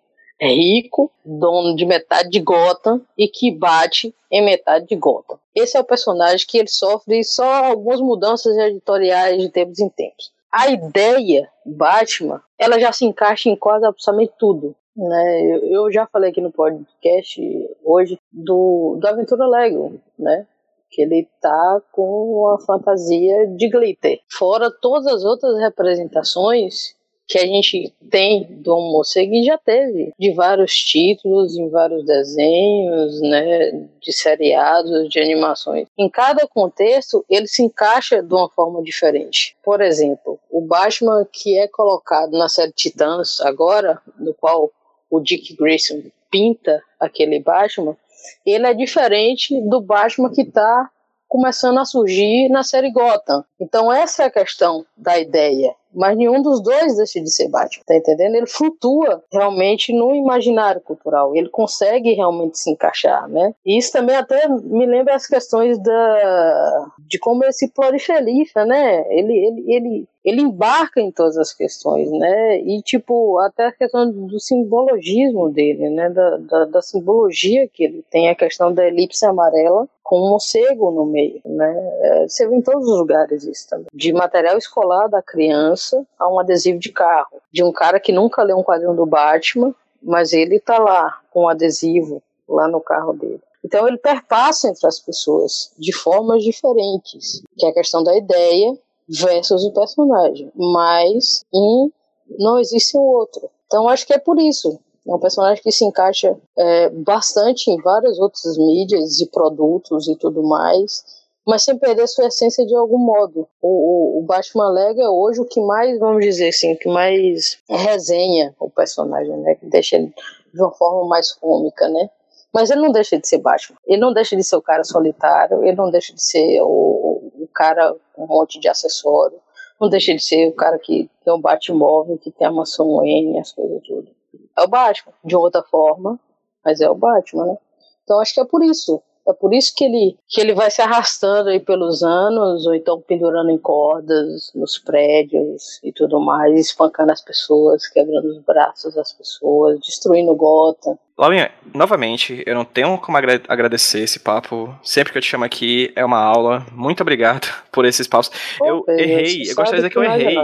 é rico, dono de metade de Gotham e que bate em metade de Gotham. Esse é o personagem que ele sofre só algumas mudanças editoriais de tempos em tempos a ideia Batman, ela já se encaixa em quase absolutamente tudo. Né? Eu já falei aqui no podcast hoje do, do Aventura Lego, né? Que ele tá com uma fantasia de glitter. Fora todas as outras representações que a gente tem do morcego e já teve de vários títulos, em vários desenhos, né, de seriados, de animações. Em cada contexto, ele se encaixa de uma forma diferente. Por exemplo, o Batman que é colocado na série Titãs agora, no qual o Dick Grayson pinta aquele Batman, ele é diferente do Batman que está começando a surgir na série Gotham. Então essa é a questão da ideia. Mas nenhum dos dois deixa de ser Batman, tá entendendo? Ele flutua realmente no imaginário cultural. Ele consegue realmente se encaixar, né? E isso também até me lembra as questões da de como ele se prolifera, né? Ele, ele, ele ele embarca em todas as questões, né? E, tipo, até a questão do simbologismo dele, né? Da, da, da simbologia que ele tem, a questão da elipse amarela com um morcego no meio, né? É, você vê em todos os lugares isso também. De material escolar da criança a um adesivo de carro. De um cara que nunca leu um quadrinho do Batman, mas ele tá lá com um adesivo lá no carro dele. Então ele perpassa entre as pessoas de formas diferentes, que é a questão da ideia versus o personagem. Mas um não existe o outro. Então acho que é por isso. É um personagem que se encaixa é, bastante em várias outras mídias e produtos e tudo mais, mas sem perder sua essência de algum modo. O, o, o Batman Lego é hoje o que mais, vamos dizer assim, que mais resenha o personagem, né? Que deixa ele de uma forma mais cômica, né? Mas ele não deixa de ser Batman. Ele não deixa de ser o cara solitário, ele não deixa de ser o, o cara com um monte de acessório, não deixa de ser o cara que tem um Batmóvel, que tem a mansão N, as coisas tudo. É o Batman, de outra forma, mas é o Batman, né? Então acho que é por isso. É por isso que ele, que ele vai se arrastando aí pelos anos, ou então pendurando em cordas nos prédios e tudo mais, espancando as pessoas, quebrando os braços das pessoas, destruindo gota. Laurinha, novamente, eu não tenho como agradecer esse papo. Sempre que eu te chamo aqui é uma aula. Muito obrigado por esses papos. Pô, eu errei, eu gostaria de dizer que eu errei.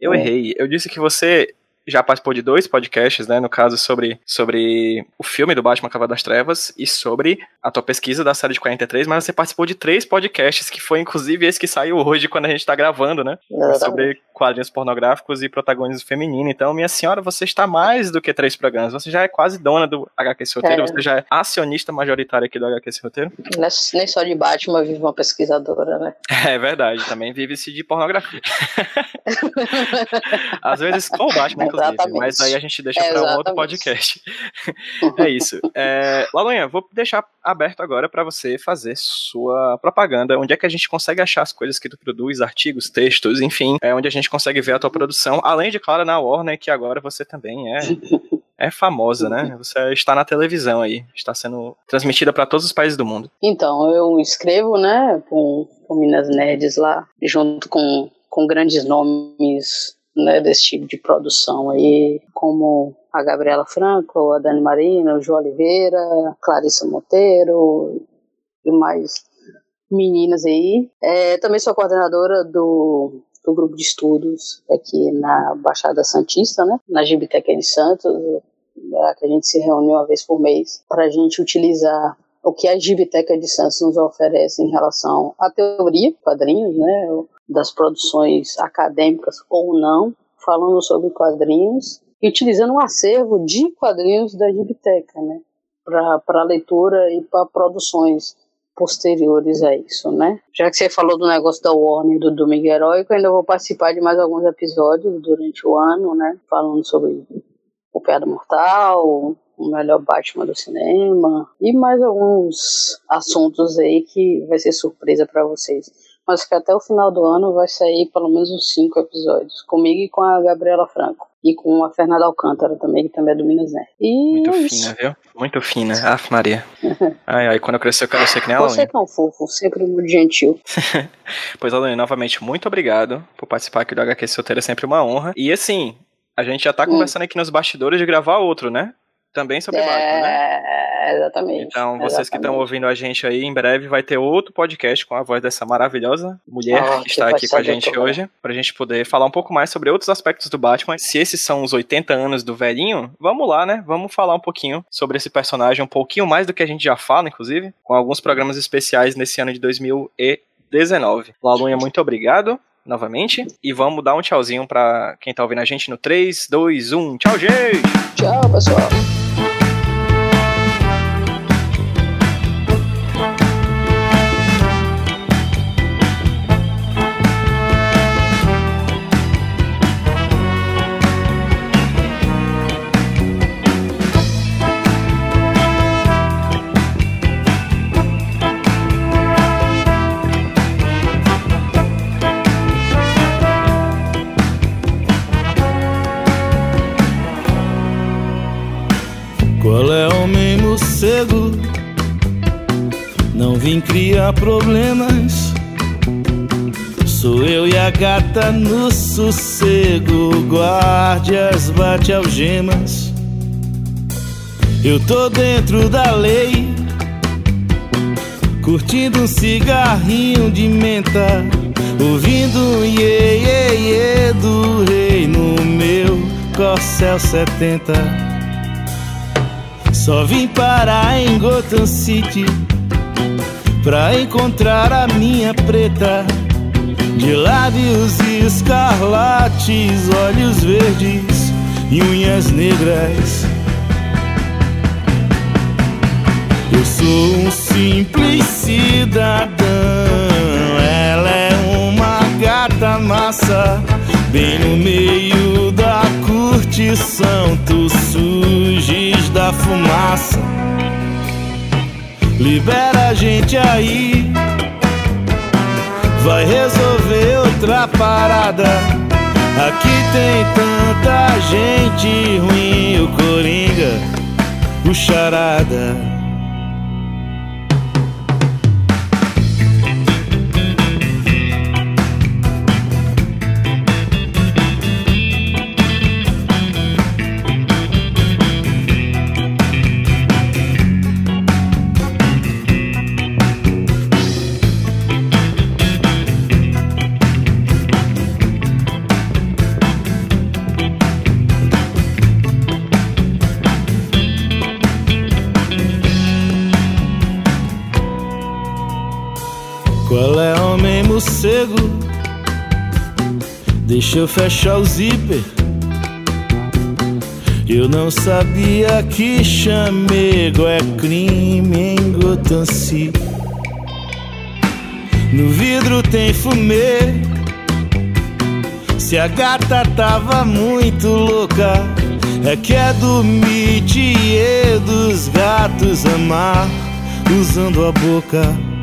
Eu é. errei. Eu disse que você já participou de dois podcasts, né? No caso, sobre, sobre o filme do Batman Cavalo das Trevas e sobre a tua pesquisa da série de 43, mas você participou de três podcasts, que foi inclusive esse que saiu hoje quando a gente tá gravando, né? Sobre quadrinhos pornográficos e protagonismo feminino. Então, minha senhora, você está mais do que três programas. Você já é quase dona do HQ Roteiro, é. você já é acionista majoritária aqui do HQ Roteiro. Nem só de Batman vive uma pesquisadora, né? É verdade, também vive-se de pornografia. Às vezes com o Batman, inclusive. Exatamente. Mas aí a gente deixa é, para um outro podcast. é isso. É, Lalunha, vou deixar aberto agora para você fazer sua propaganda. Onde é que a gente consegue achar as coisas que tu produz, artigos, textos, enfim, é onde a gente consegue ver a tua produção. Além de, claro, na Warner, que agora você também é. é famosa, né? Você está na televisão aí, está sendo transmitida para todos os países do mundo. Então, eu escrevo, né, com, com Minas Nerds lá, junto com, com grandes nomes né, desse tipo de produção aí, como a Gabriela Franco, a Dani Marina, o João Oliveira, Clarissa Monteiro e mais meninas aí. É, também sou coordenadora do, do grupo de estudos aqui na Baixada Santista, né, na Gibiteca de Santos, que a gente se reúne uma vez por mês para a gente utilizar o que a Gibiteca de Santos nos oferece em relação à teoria, quadrinhos, né, das produções acadêmicas ou não, falando sobre quadrinhos e utilizando um acervo de quadrinhos da Gibiteca, né, para leitura e para produções posteriores a isso, né? Já que você falou do negócio da Warner do Domingo Heróico, ainda vou participar de mais alguns episódios durante o ano, né? Falando sobre o Piada Mortal, o melhor Batman do cinema e mais alguns assuntos aí que vai ser surpresa para vocês mas que até o final do ano vai sair pelo menos uns cinco episódios, comigo e com a Gabriela Franco. E com a Fernanda Alcântara também, que também é do Minas Né. E Muito é fina, viu? Muito fina. Aff, Maria. ai, ai, quando eu crescer eu quero ser que nem ela. Você é um fofo, sempre muito gentil. pois, Alane, novamente, muito obrigado por participar aqui do HQ Solteiro, é sempre uma honra. E assim, a gente já tá hum. conversando aqui nos bastidores de gravar outro, né? Também sobre é... Batman, né? exatamente. Então, vocês exatamente. que estão ouvindo a gente aí, em breve vai ter outro podcast com a voz dessa maravilhosa mulher oh, que está aqui com a gente hoje, pra gente poder falar um pouco mais sobre outros aspectos do Batman. Se esses são os 80 anos do velhinho, vamos lá, né? Vamos falar um pouquinho sobre esse personagem, um pouquinho mais do que a gente já fala, inclusive, com alguns programas especiais nesse ano de 2019. Lalunha, muito obrigado novamente. E vamos dar um tchauzinho pra quem tá ouvindo a gente no 3, 2, 1. Tchau, gente! Tchau, pessoal! Sossego. Não vim criar problemas. Sou eu e a gata no sossego. Guardias bate algemas. Eu tô dentro da lei. Curtindo um cigarrinho de menta. Ouvindo um iê, iê, iê do rei no meu Corcel 70. Só vim parar em Gotham City pra encontrar a minha preta. De lábios escarlates, olhos verdes e unhas negras. Eu sou um simples cidadão, ela é uma gata massa, bem no meio curtição, tu surges da fumaça. Libera a gente aí, vai resolver outra parada. Aqui tem tanta gente ruim, o Coringa, o Charada. Morcego? Deixa eu fechar o zíper. Eu não sabia que chamego é crime em Gotham. No vidro tem fumê. Se a gata tava muito louca, é que é do métier dos gatos amar usando a boca.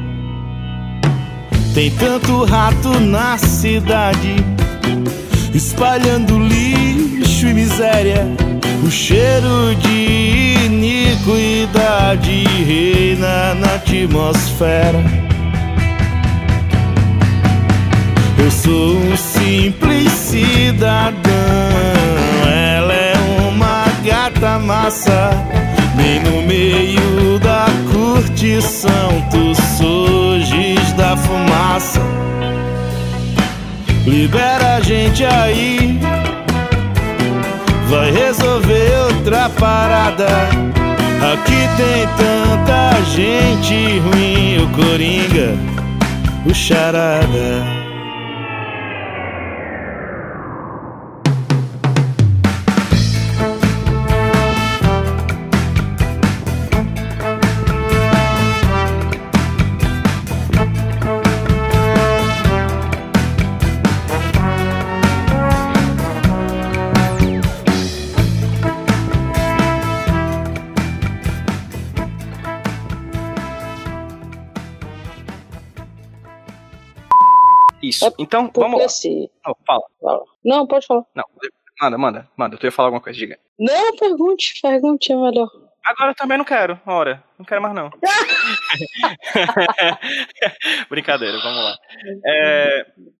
Tem tanto rato na cidade, espalhando lixo e miséria. O cheiro de iniquidade reina na atmosfera. Eu sou um simples cidadão, ela é uma gata massa, bem no meio da curtição. Tu surges da fumaça, libera a gente aí, vai resolver outra parada. Aqui tem tanta gente ruim, o Coringa, o Charada. Isso. É Então, vamos lá. assim. Não, fala. fala. Não, pode falar. Não, manda, manda, manda. Tu ia falar alguma coisa, diga. Não, pergunte, pergunte é melhor. Agora eu também não quero, ora. Não quero mais, não. Brincadeira, vamos lá. É,